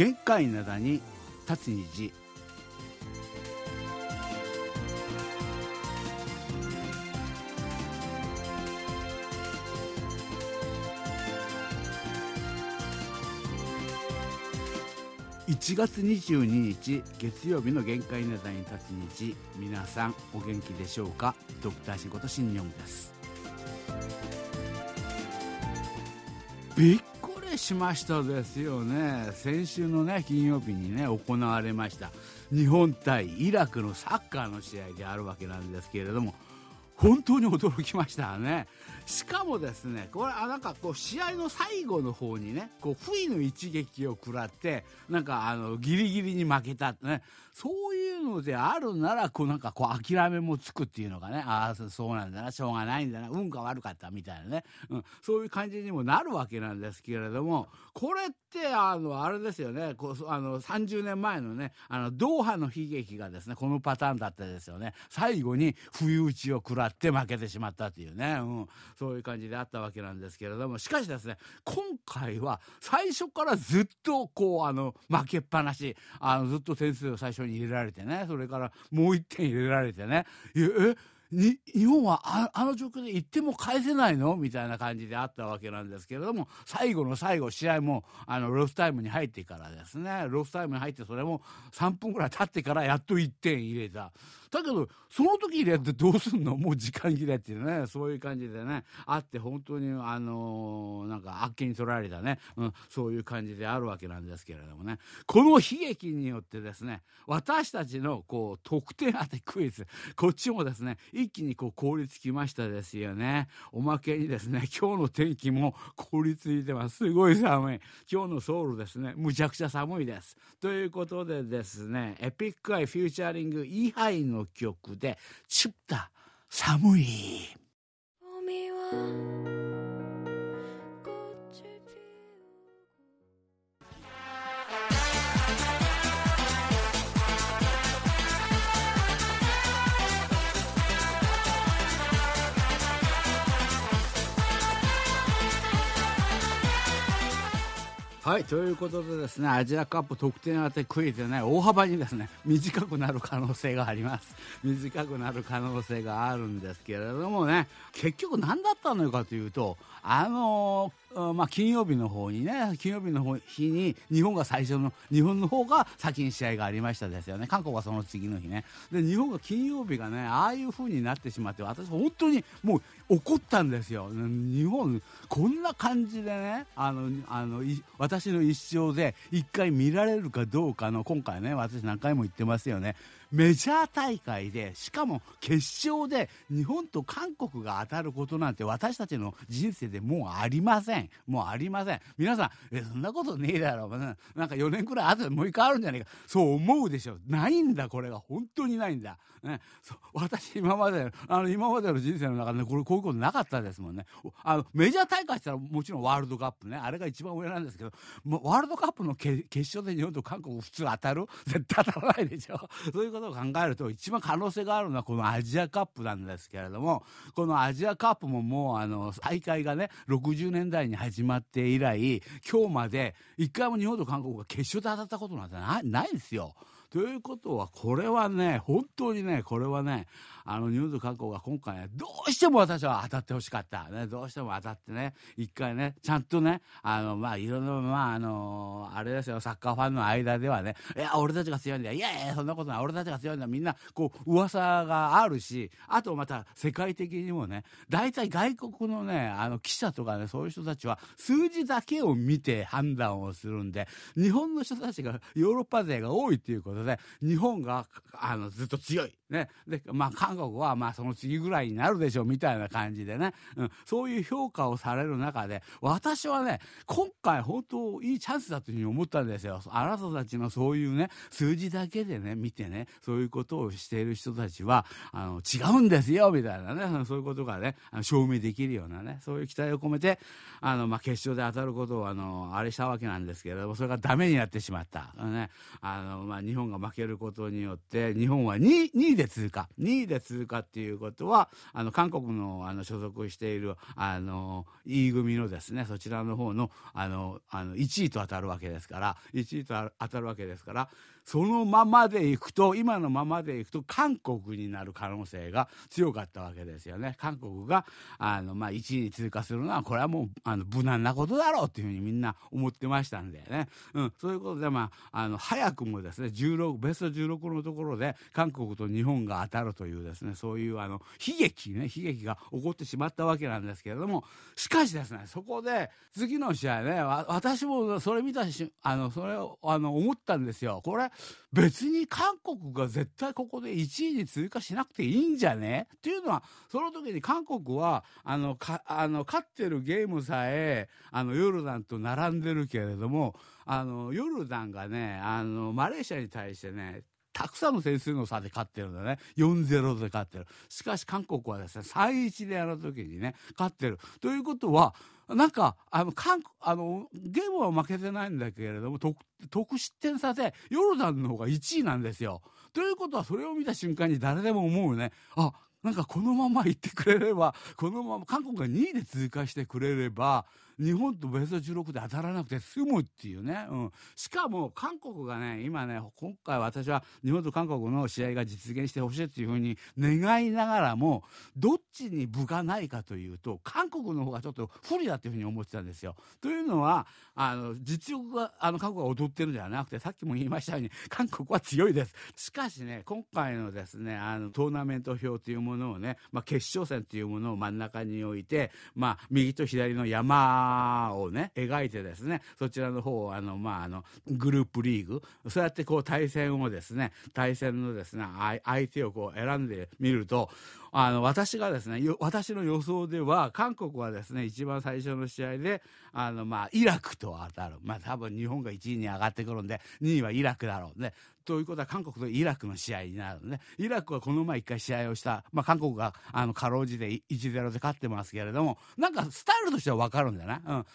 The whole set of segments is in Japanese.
限界灘に立つ虹。1月22日月曜日の限界ネタに立つ日皆さんお元気でしょうか？ドクターシンこと新日本です。びっしましたですよね。先週のね金曜日にね行われました日本対イラクのサッカーの試合であるわけなんですけれども本当に驚きましたね。しかもですね、これ、あなんかこう、試合の最後の方にね、こう、不意の一撃を食らって、なんか、あの、ギリギリに負けたってね、そういうのであるなら、こう、なんかこう、諦めもつくっていうのがね、ああ、そうなんだな、しょうがないんだな、運が悪かったみたいなね、うん、そういう感じにもなるわけなんですけれども、これって、あの、あれですよね、こう、あの、30年前のね、あの、ドーハの悲劇がですね、このパターンだったですよね、最後に不意打ちを食らって、って負けてしまったというね、うん、そういう感じであったわけなんですけれども、しかしですね、今回は最初からずっとこう、あの、負けっぱなし、あの、ずっと点数を最初に入れられてね、それからもう1点入れられてね、え、っ日本はあの状況で行っても返せないの？みたいな感じであったわけなんですけれども最後の最後試合もあのロスタイムに入ってからですね。ロスタイムに入ってそれも3分ぐらい経ってからやっと1点入れた。だけどその時入れてどうすんの？もう時間切れっていうねそういう感じでねあって本当にあのー、なんかあっけに取られたね、うん、そういう感じであるわけなんですけれどもね。この悲劇によってですね私たちのこう得点当てクイズこっちもですね一気にこう凍りつきましたですよね。おまけにですね、今日の天気も凍りついてます。すごい寒い。今日のソウルですね、むちゃくちゃ寒いです。ということでですね、エピックアイフューチャリングイハイの曲で、チュッタ、寒い。はいということでですねアジアカップ得点当てクイズね大幅にですね短くなる可能性があります。短くなる可能性があるんですけれどもね結局何だったのかというとあのまあ、金曜日の方にね、金曜日の日に日本が最初の、日本の方が先に試合がありましたですよね。韓国はその次の日ね。で、日本が金曜日がね、ああいう風になってしまって、私本当にもう怒ったんですよ。日本、こんな感じでね、あの、あの、私の一生で一回見られるかどうかの、今回ね、私何回も言ってますよね。メジャー大会で、しかも決勝で日本と韓国が当たることなんて私たちの人生でもうありません。もうありません。皆さん、え、そんなことねえだろう。なんか4年くらい後でもう一回あるんじゃないか。そう思うでしょ。ないんだ、これが。本当にないんだ。ね、そ私、今まで、あの、今までの人生の中で、ね、これ、こういうことなかったですもんね。あの、メジャー大会したらもちろんワールドカップね。あれが一番上なんですけど、ワールドカップの決勝で日本と韓国普通当たる？絶対当たらないでしょ。そういうことを考えると一番可能性があるのはこのアジアカップなんですけれどもこのアジアカップももうあの大会がね60年代に始まって以来今日まで一回も日本と韓国が決勝で当たったことなんてないないですよ。ということは、これはね、本当にね、これはね、あの、ニュース観光が今回ね、どうしても私は当たってほしかった。ね、どうしても当たってね、一回ね、ちゃんとね、あの、まあ、いろんな、まあ、あの、あれですよ、サッカーファンの間ではね、いや、俺たちが強いんだよ。いやいや、そんなことない。俺たちが強いんだ。みんな、こう、噂があるし、あとまた、世界的にもね、大体外国のね、あの、記者とかね、そういう人たちは、数字だけを見て判断をするんで、日本の人たちがヨーロッパ勢が多いっていうことことで、日本が、あの、ずっと強い。ね。で、まあ、韓国は、まあ、その次ぐらいになるでしょう、みたいな感じでね。うん。そういう評価をされる中で、私はね、今回本当いいチャンスだというふうに思ったんですよ。あなたたちのそういうね、数字だけでね、見てね、そういうことをしている人たちは、あの、違うんですよ、みたいなね、そういうことがね、証明できるようなね、そういう期待を込めて、あの、まあ、決勝で当たることを、あの、あれしたわけなんですけれども、それがダメになってしまった。ね。あの、まあ、日本が負けることによって、日本は 2, 2でで通過。2位で通過っていうことはあの韓国のあの所属しているあの E 組のですねそちらの方のあのあの1位と当たるわけですから1位と当たるわけですからそのままでいくと今のままでいくと韓国になる可能性が強かったわけですよね。韓国があの、まあ、1位に通過するのはこれはもうあの無難なことだろうっていうふうにみんな思ってましたんでね、うん、そういうことで、まあ、あの早くもですね16ベスト16のところで韓国と日本が当たるというですねそういうあの悲劇ね悲劇が起こってしまったわけなんですけれどもしかしですねそこで次の試合ね私もそれ見たしあのそれをあの思ったんですよ。これ別に韓国が絶対ここで1位に通過しなくていいんじゃね？っていうのはその時に韓国はあのかあの勝ってるゲームさえあのヨルダンと並んでるけれどもあのヨルダンがねあのマレーシアに対してねたくさんの点数の差で勝ってるんだね。4-0で勝ってる。しかし韓国はですね、3-1でやるときにね、勝ってる。ということは、なんか、あの、韓あの、ゲームは負けてないんだけれども、得得失点差で、ヨルダンの方が1位なんですよ。ということは、それを見た瞬間に誰でも思うね。あ、なんかこのまま行ってくれれば、このまま、韓国が2位で通過してくれれば、日本とベスト16で当たらなくて済むっていうね、うん、しかも韓国がね今ね今回私は日本と韓国の試合が実現してほしいっていうふうに願いながらもどっちに分がないかというと韓国の方がちょっと不利だっていうふうに思ってたんですよ。というのはあの実力があの韓国が劣ってるんじゃなくてさっきも言いましたように韓国は強いです。しかしね今回のですねあのトーナメント表というものものをね、まあ、決勝戦というものを真ん中に置いて、まあ、右と左の山をね描いてですねそちらの方をあの、まあ、あのグループリーグそうやってこう対戦をですね対戦のですね相手をこう選んでみるとあの私がですね私の予想では韓国はですね一番最初の試合であの、まあ、イラクと当たる、まあ、多分日本が1位に上がってくるんで2位はイラクだろうね。ということは韓国とイラクの試合になるね。イラクはこの前1回試合をした、まあ、韓国があのかろうじて1-0で勝ってますけれどもなんかスタイルとしては分かるんだよな、うん、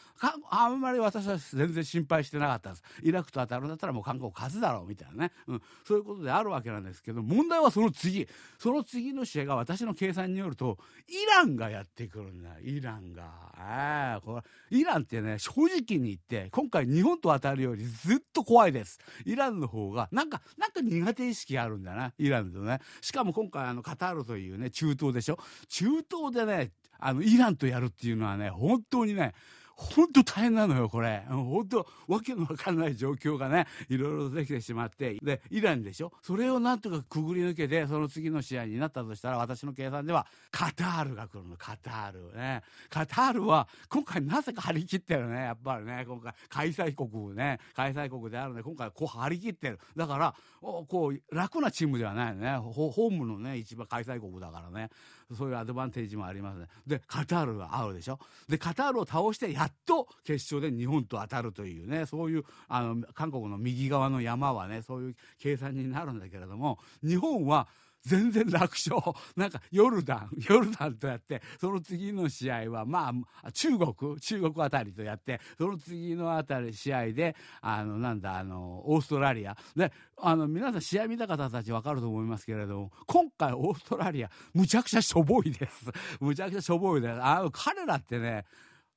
あんまり私は全然心配してなかったんです。イラクと当たるんだったらもう韓国勝つだろうみたいなね、うん、そういうことであるわけなんですけど問題はその次。その次の試合が私の計算によるとイランがやってくるんだ。イランが。あこれイランってね正直に言って今回日本と当たるよりずっと怖いです。イランの方がなんかなんか苦手意識あるんだなイランとね。しかも今回あのカタールというね中東でしょ。中東でねあのイランとやるっていうのはね本当にね本当大変なのよ、これ。本当、わけのわかんない状況がね、いろいろできてしまって、で、イランでしょ？それをなんとかくぐり抜けて、その次の試合になったとしたら、私の計算では、カタールが来るの、カタール。ね。カタールは、今回なぜか張り切ってるね、やっぱりね、今回、開催国ね、開催国であるので、今回こう張り切ってる。だから、こう、楽なチームではないよね。ホームのね、一番開催国だからね。そういうアドバンテージもありますね。で、カタールが合うでしょ？で、カタールを倒してやっと決勝で日本と当たるというね、そういう、あの、韓国の右側の山はね、そういう計算になるんだけれども、日本は、全然楽勝。なんか、ヨルダン、ヨルダンとやって、その次の試合は、まあ、中国、中国あたりとやって、その次のあたり試合で、あの、なんだ、あの、オーストラリア。で、あの、皆さん試合見た方たちわかると思いますけれども、今回オーストラリア、むちゃくちゃしょぼいです。むちゃくちゃしょぼいです。あの、彼らってね、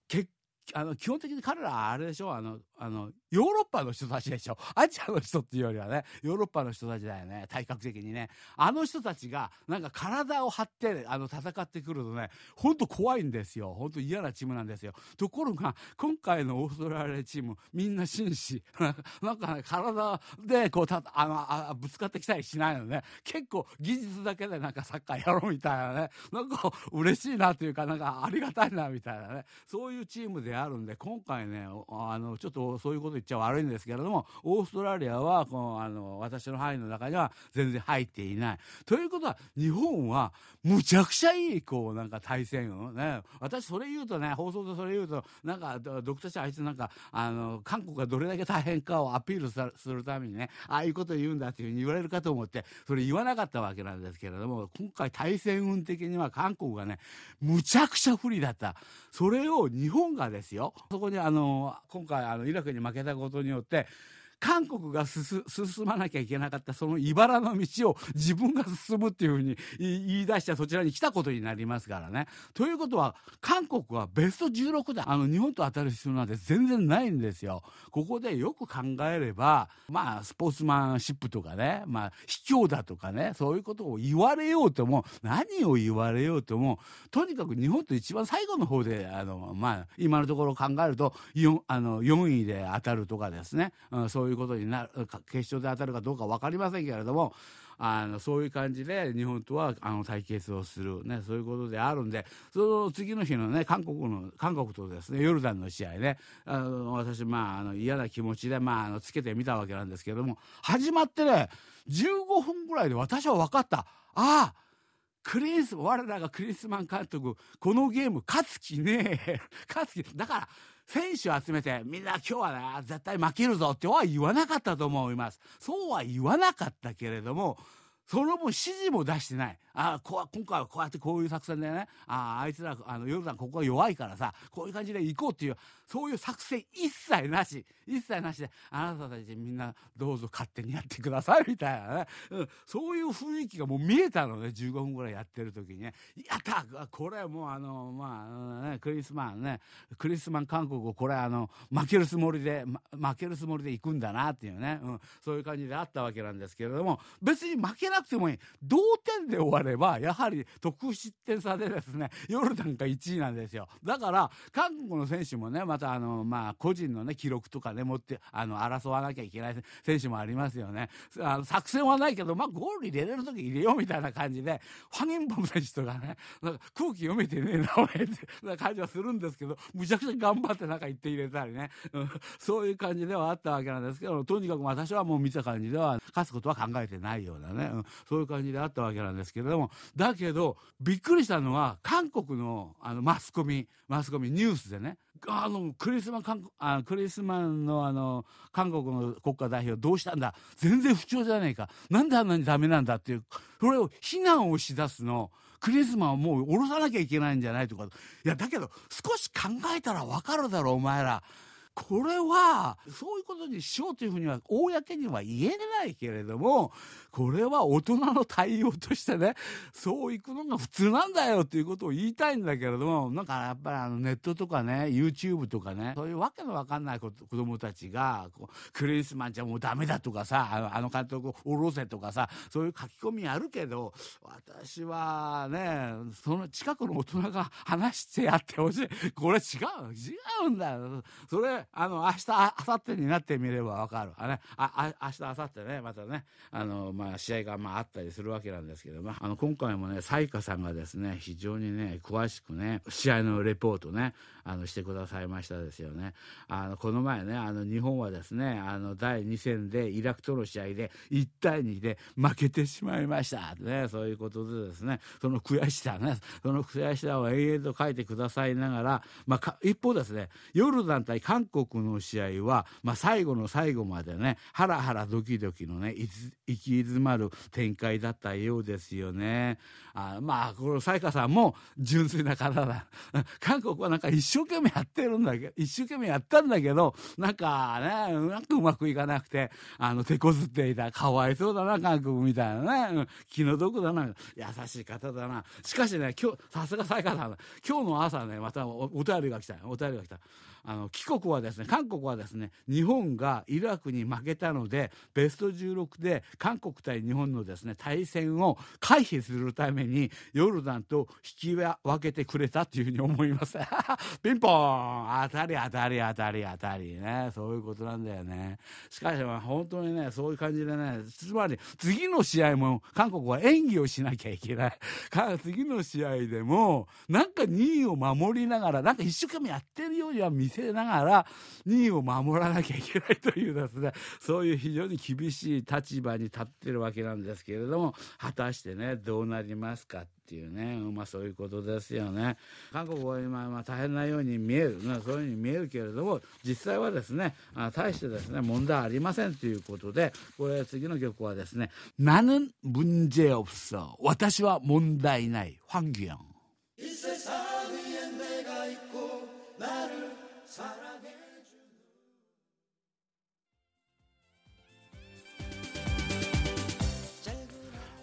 結あの基本的に彼らあれでしょ？あのあのヨーロッパの人たちでしょ。アジアの人っていうよりはねヨーロッパの人たちだよね。体格的にね。あの人たちがなんか体を張ってあの戦ってくるとねほんと怖いんですよ。ほんと嫌なチームなんですよ。ところが今回のオーストラリアチームみんな紳士。なんかね体でこうたあのあぶつかってきたりしないのね。結構技術だけでなんかサッカーやろうみたいなね。なんか嬉しいなというかなんかありがたいなみたいなね。そういうチームであるんで今回ねあのちょっとそういうこと言っちゃ悪いんですけれどもオーストラリアはこのあの私の範囲の中には全然入っていない。ということは日本はむちゃくちゃいいこうなんか対戦をね私それ言うとね放送でそれ言うとなんかドクター氏あいつなんかあの韓国がどれだけ大変かをアピールするためにねああいうこと言うんだっていうふうに言われるかと思ってそれ言わなかったわけなんですけれども今回対戦運的には韓国がねむちゃくちゃ不利だったそれを日本がですよそこにあの今回あのイラクに負けたことによって韓国が進まなきゃいけなかったその茨の道を自分が進むっていうふうに言い出してそちらに来たことになりますからね。ということは韓国はベスト16であの日本と当たる必要なんて全然ないんですよ。ここでよく考えればまあスポーツマンシップとかねまあ卑怯だとかねそういうことを言われようとも何を言われようともとにかく日本と一番最後の方であのまあ今のところ考えると 4, あの4位で当たるとかですね、うん、そういうことになる決勝で当たるかどうか分かりませんけれどもあのそういう感じで日本とはあの対決をする、ね、そういうことであるんでその次の日のね韓国の韓国とですねヨルダンの試合ねあの私、まあ、あの嫌な気持ちで、まあ、あのつけてみたわけなんですけども始まってね15分ぐらいで私は分かった。ああクリス我らがクリスマン監督このゲーム勝つ気ねえ。勝つ気。だから選手を集めてみんな今日はね絶対負けるぞっては言わなかったと思います。そうは言わなかったけれどもその分指示も出してない。あこ今回はこうやってこういう作戦でね。ああいつらあのヨルダンここが弱いからさこういう感じで行こうっていうそういう作戦一切なし。一切なしであなたたちみんなどうぞ勝手にやってくださいみたいなね、うん、そういう雰囲気がもう見えたのね15分ぐらいやってる時にね。やったこれもうあのまあ、ね、クリスマンね。クリスマン韓国をこれあの負けるつもりで、ま、負けるつもりで行くんだなっていうね、うん、そういう感じであったわけなんですけれども別に負けなくてもいい。同点で終わればやはり得失点差でですねヨルダンが1位なんですよ。だから韓国の選手もねまたあのまあ個人のね記録とかね持ってあの争わなきゃいけない選手もありますよね。あの作戦はないけどまあゴール入れれる時入れようみたいな感じでファニンボム選手とかねなんか空気読めてねえな俺って な感じはするんですけどむちゃくちゃ頑張ってなんか言って入れたりね、うん、そういう感じではあったわけなんですけどとにかく私はもう見た感じでは勝つことは考えてないようなね、うん、そういう感じであったわけなんですけれどもだけどびっくりしたのは韓国のあのマスコミマスコミニュースでねあのクリスマンあクリスマのあの韓国の国家代表どうしたんだ全然不調じゃねえかなんであんなにダメなんだっていうそれを非難をしだすのクリスマンはもう下ろさなきゃいけないんじゃないとかいやだけど少し考えたら分かるだろお前ら。これはそういうことにしようというふうには公には言えないけれどもこれは大人の対応としてねそういくのが普通なんだよっていうことを言いたいんだけれどもなんかやっぱりあのネットとかね YouTube とかねそういうわけのわかんない子供たちがクリスマンじゃもうダメだとかさあのあの監督を下ろせとかさそういう書き込みあるけど私はねその近くの大人が話してやってほしい。これ違う違うんだよ。それあの明日あ明後日になってみればわかるあね。ああ明日明後日ね。またね。あのまあ試合がまああったりするわけなんですけども。あの今回もね彩花さんがですね非常にね詳しくね試合のレポートねあのしてくださいましたですよね。あのこの前ねあの日本はですねあの第2戦でイラクとの試合で1対2で負けてしまいました。ねそういうことでですね。その悔しさね。その悔しさを延々と書いてくださいながら、まあ、一方ですねヨルダン対韓国の試合は、まあ、最後の最後までねハラハラドキドキのね行き詰まる展開だったようですよね。あまあこの彩花さんも純粋な方だ。韓国はなんか一生懸命やってるんだけど一生懸命やったんだけどなんかねなんかうまくいかなくてあの手こずっていたかわいそうだな韓国みたいなね気の毒だな優しい方だな。しかしね今日さすが才加さん今日の朝ねまたおお便りが来たお便りが来た。あの帰国はですね韓国はですね日本がイラクに負けたのでベスト16で韓国対日本のですね対戦を回避するためにヨルダンと引き分けてくれたというふうに思います。ピンポーン当たり当たり当たり当たりね。そういうことなんだよね。しかし本当にねそういう感じでねつまり次の試合も韓国は演技をしなきゃいけない。次の試合でもなんか2位を守りながらなんか一生懸命やってるようには見せせながら2位を守らなきゃいけないというですねそういう非常に厳しい立場に立ってるわけなんですけれども果たしてねどうなりますかっていうね、まあそういうことですよね。韓国は今、まあ、大変なように見える、ね、そういうふうに見えるけれども、実際はですね、あ大してですね、問題ありませんということで、これ次の曲はですね、나는문제없어私は問題ない황 사랑.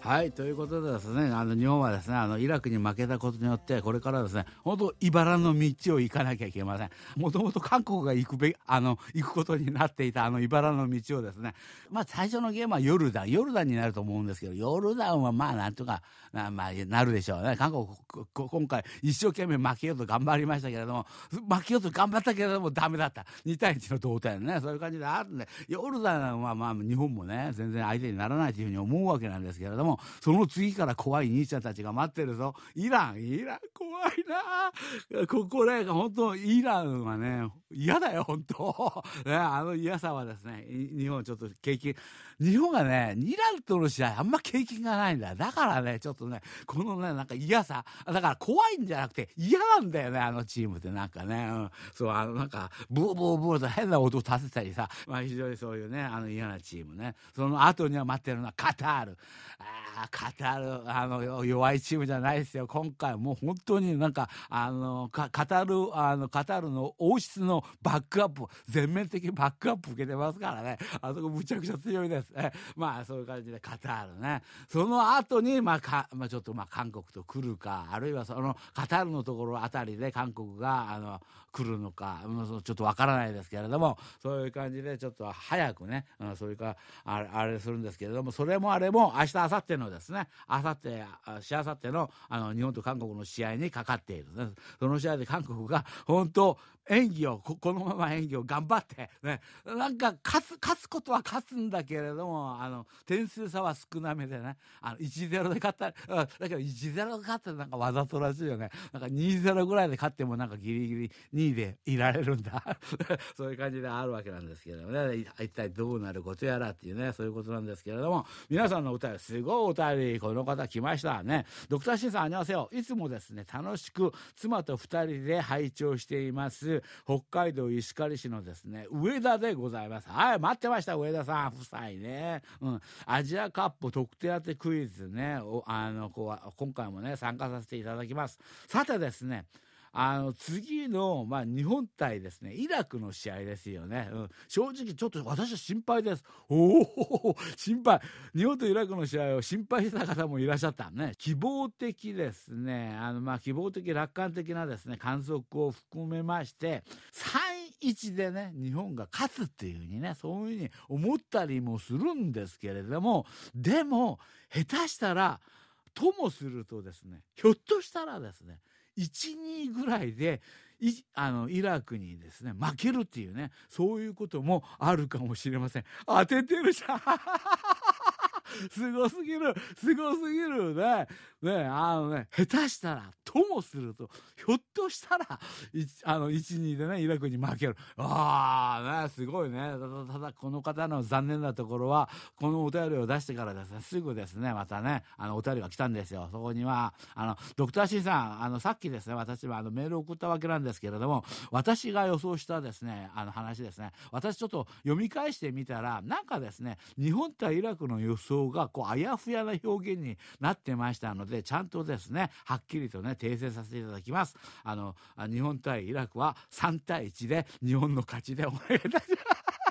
はいということでですねあの日本はですねあのイラクに負けたことによってこれからですね本当茨の道を行かなきゃいけません。もともと韓国が行くべあの行くことになっていたあの茨の道をですねまあ最初のゲームはヨルダンヨルダンになると思うんですけどヨルダンはまあなんとかな,、まあ、なるでしょうね。韓国今回一生懸命負けようと頑張りましたけれども負けようと頑張ったけれどもダメだった。2対1の同点ね。そういう感じであるんでヨルダンはまあ日本もね全然相手にならないというふうに思うわけなんですけれどもその次から怖い兄ちゃんたちが待ってるぞ。イランイラン怖いな。ここね本当イランはね嫌だよ本当。ねあの嫌さはですね日本ちょっと経験日本がねイランとの試合あんま経験がないんだ。だからねちょっとねこのねなんか嫌さ。だから怖いんじゃなくて嫌なんだよねあのチームって。なんかね、うん、そうあのなんかブーブーブーと変な音を立てたりさ、まあ、非常にそういうねあの嫌なチームね。その後には待ってるのはカタール。ああカタールあの弱いチームじゃないですよ。今回もう本当になんかあのカタールあのカタールの王室のバックアップ全面的バックアップ受けてますからね。あそこむちゃくちゃ強いです。え まあそういう感じでカタールね。その後にまあか、まあ、ちょっとまあ韓国と来るかあるいはそのカタールのところあたりで韓国があの来るのか、ちょっとわからないですけれどもそういう感じでちょっと早くね、うん、それかあれあれするんですけれどもそれもあれも明日明後日のですね明後日しあさってのあの日本と韓国の試合にかかっている、ね、その試合で韓国が本当演技をこのまま演技を頑張ってねなんか勝つ勝つことは勝つんだけれどもあの点数差は少なめでねあの1-0で勝っただけど1-0で勝ってなんかわざとらしいよね。なんか2-0ぐらいで勝ってもなんかギリギリ位でいられるんだ。そういう感じであるわけなんですけどもね。一体どうなることやらっていうねそういうことなんですけれども皆さんのお便りすごいお便りこの方来ましたね。ドクターシンさんありがとういつもですね楽しく妻と2人で拝聴しています北海道石狩市のですね上田でございます。はい待ってました上田さん。夫妻ね、うん、アジアカップ特定当てクイズねあのこう今回もね参加させていただきます。さてですねあの次の、まあ、日本対ですねイラクの試合ですよね、うん、正直ちょっと私は心配です。おお心配。日本とイラクの試合を心配した方もいらっしゃった。ね。希望的ですね。あの、まあ、希望的楽観的なですね観測を含めまして3-1でね日本が勝つっていうふうにねそういうふうに思ったりもするんですけれどもでも下手したらともするとですねひょっとしたらですね12ぐらいであのイラクにですね負けるっていうねそういうこともあるかもしれません。当ててるじゃん。すごすぎる。すごすぎるね。ねあのね下手したらともするとひょっとしたらあの12でねイラクに負ける。ああねすごいね。ただこの方の残念なところはこのお便りを出してからですねすぐですねまたねあのお便りが来たんですよ。そこにはあのドクターシンさんあのさっきですね私はあのメールを送ったわけなんですけれども私が予想したですねあの話ですね。私ちょっと読み返してみたらなんかですね日本対イラクの予想がこうあやふやな表現になってましたのでちゃんとですねはっきりとね訂正させていただきます。あの日本対イラクは3対1で日本の勝ちでお願いいたします。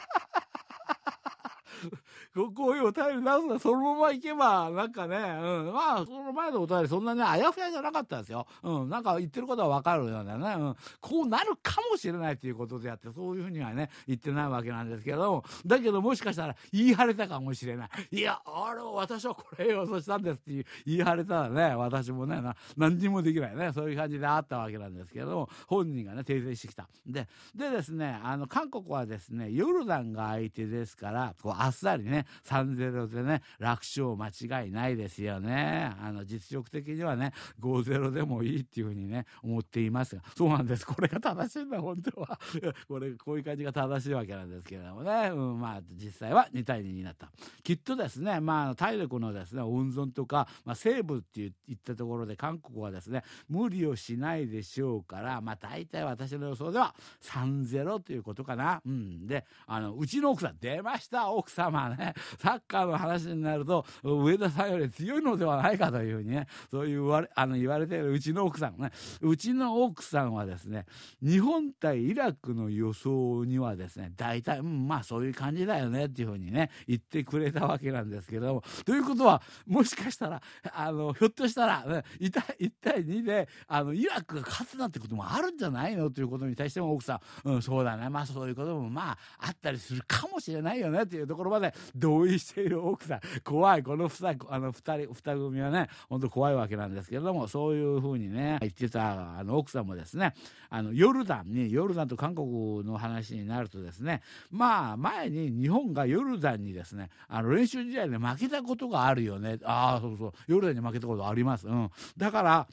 こういうお便り出すのそのままいけば、なんかね、うん、まあ、その前のお便りそんなね、あやふやじゃなかったですよ。うん、なんか言ってることはわかるようなね、うん、こうなるかもしれないということであって、そういうふうにはね、言ってないわけなんですけども、だけどもしかしたら言い張れたかもしれない。いや、あれ、私はこれ予想したんですっていう言い張れたらね、私もね、な何にもできないね、そういう感じであったわけなんですけども、本人がね、訂正してきた。で、でですね、あの、韓国はですね、ヨルダンが相手ですから、こう、あっさりね、3-0でね、楽勝間違いないですよね。あの、実力的にはね、5-0でもいいっていうふうにね、思っていますが、そうなんです。これが正しいんだ、本当は。これ、こういう感じが正しいわけなんですけれどもね、うん、まあ、実際は2対2になった。きっとですね、まあ、体力のですね、温存とか、まあ、西部っていったところで、韓国はですね、無理をしないでしょうから、まあ、大体私の予想では3-0ということかな。うん。で、あの、うちの奥さん、出ました、奥様ね。サッカーの話になると、上田さんより強いのではないかというふうにね、そういうわれあの言われているうちの奥さんね、うちの奥さんはですね、日本対イラクの予想にはですね、大体、うん、まあそういう感じだよねっていうふうにね、言ってくれたわけなんですけども、ということは、もしかしたら、あの、ひょっとしたら、ね、1対2で、あの、イラクが勝つなんてこともあるんじゃないの？ということに対しても奥さん、うん、そうだね、まあそういうこともまああったりするかもしれないよねっていうところまで同意している奥さん、怖い、この二あの二人、二組はね、本当怖いわけなんですけれども、そういうふうにね、言ってたあの奥さんもですね、あの、ヨルダンに、ヨルダンと韓国の話になるとですね、まあ前に日本がヨルダンにですね、あの練習試合で負けたことがあるよね。ああ、そうそう、ヨルダンに負けたことあります。うん。だから、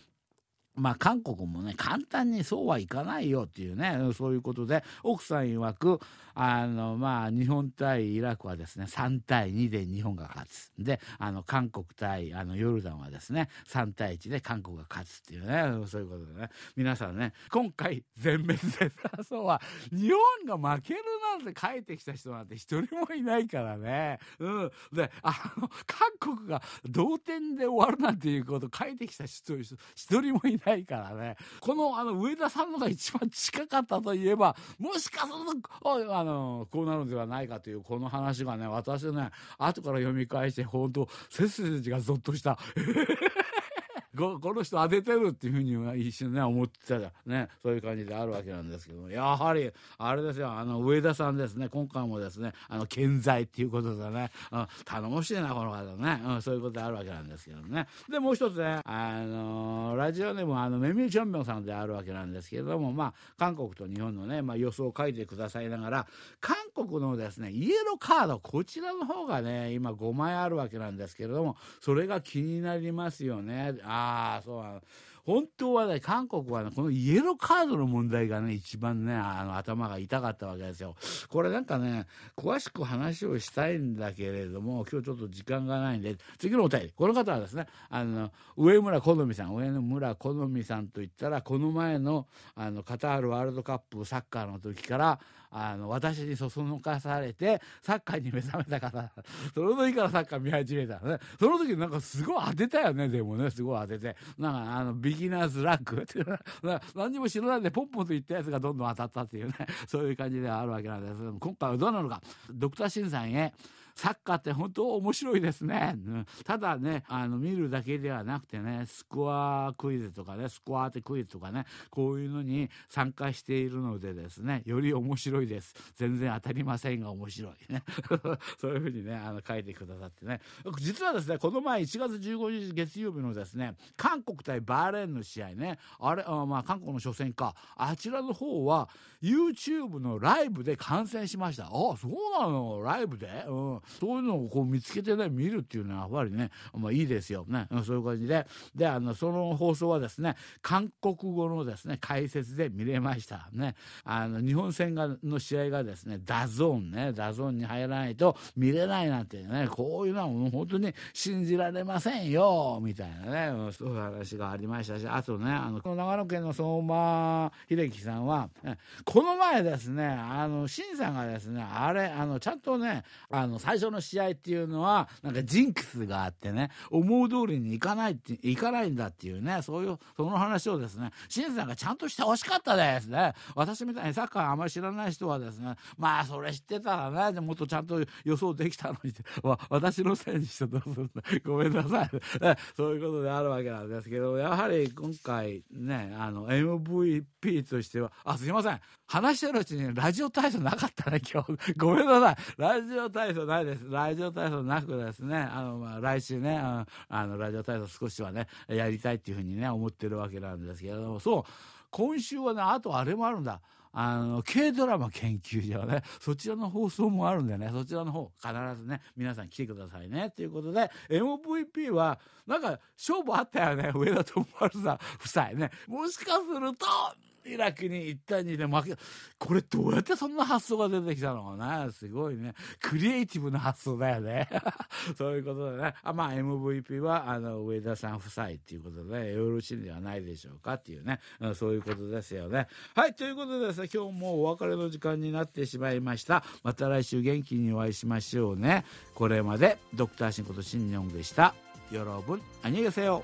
まあ、韓国もね、簡単にそうはいかないよっていうね、そういうことで、奥さん曰く、あの、まあ、日本対イラクはですね、3対2で日本が勝つ。で、あの、韓国対、あの、ヨルダンはですね、3対1で韓国が勝つっていうね、そういうことでね、皆さんね、今回、全滅でそうは、日本が負けるなんて書いてきた人なんて一人もいないからね。うん。で、あの、韓国が同点で終わるなんていうこと書いてきた人一人もいないないからね。この、あの、上田さんのが一番近かったといえば、もしかすると、あの、こうなるのではないかという、この話がね、私ね、後から読み返して、本当背筋がゾッとした。この人当ててるっていうふうには一瞬ね思ってたねそういう感じであるわけなんですけどやはりあれですよ。あの上田さんですね。今回もですねあの健在っていうことでね、うん、頼もしいなこの方ね、うん、そういうことであるわけなんですけどね。でもう一つねあのラジオネームあのメミーチョンミョンさんであるわけなんですけれどもまあ韓国と日本のね、まあ、予想を書いてくださいながら韓国のですねイエローカードこちらの方がね今5枚あるわけなんですけれどもそれが気になりますよね。あああ、そうなの。本当はね、韓国はね、このイエローカードの問題がね、一番ね、あの、頭が痛かったわけですよ。これなんかね、詳しく話をしたいんだけれども、今日ちょっと時間がないんで、次のお便り。この方はですね、あの、上村好美さん、上村好美さんといったら、この前の、あの、カタールワールドカップサッカーの時から、あの、私にそそのかされて、サッカーに目覚めた方、その時からサッカー見始めたのね。その時なんかすごい当てたよね、でもね、すごい当てて。なんか、あの、ビギナーズラック。っていう、何にも知らないでポンポンと言ったやつがどんどん当たったっていうね、そういう感じではあるわけなんです。けども、今回はどうなのか、ドクターシンさんへ、サッカーって本当面白いですね。ただね、あの、見るだけではなくてね、スコアクイズとかね、スコア当てクイズとかね、こういうのに参加しているのでですね、より面白いです。全然当たりませんが面白いね。そういうふうにね、あの、書いてくださってね。実はですね、この前1月15日月曜日のですね、韓国対バーレーンの試合ね、あれ、あまあ、韓国の初戦か、あちらの方は、YouTube のライブで観戦しました。あ、そうなの？ライブで？うん。そういうのをこう見つけてね見るっていうのはやっぱりね、まあ、いいですよね、そういう感じで。であのその放送はですね韓国語のですね解説で見れました。ね。あの日本戦がの試合がですねダゾーンねダゾーンに入らないと見れないなんてねこういうのはもう本当に信じられませんよみたいなねそういう話がありましたしあとねあの長野県の相馬秀樹さんは、この前ですねあの新さんがですねあれあのちゃんとねあの最初の試合っていうのは、なんかジンクスがあってね、思う通りにいかないって、いかないんだっていうね、そういう、その話をですね、清水さんがちゃんとしてほしかったですね。私みたいにサッカーあまり知らない人はですね、まあ、それ知ってたらね、もっとちゃんと予想できたのにって、私のせいにしてどうするんだ。ごめんなさい。そういうことであるわけなんですけど、やはり今回ね、あの、MVP としては、あ、すいません。話してるうちにラジオ体操なかったね、今日。ごめんなさい。ラジオ体操ないです。ラジオ体操なくですね、あの、まあ、来週ね、あの、ラジオ体操少しはね、やりたいっていうふうにね、思ってるわけなんですけれども、そう、今週はね、あとあれもあるんだ。あの、軽ドラマ研究所ね、そちらの放送もあるんでね、そちらの方、必ずね、皆さん来てくださいね。ということで、MVP は、なんか、勝負あったよね、上田智春さん夫妻ね。もしかすると、イラクに行ったにで負けこれどうやってそんな発想が出てきたのかな？すごいね。クリエイティブな発想だよね。そういうことでね。あまあ MVP はあの上田さん夫妻っていうことでよろしいんではないでしょうかっていうね、うん、そういうことですよね。はいということでですね今日もお別れの時間になってしまいました。また来週元気にお会いしましょうね。これまでドクターシンことシンニョンでした。よろぶんあにげせよ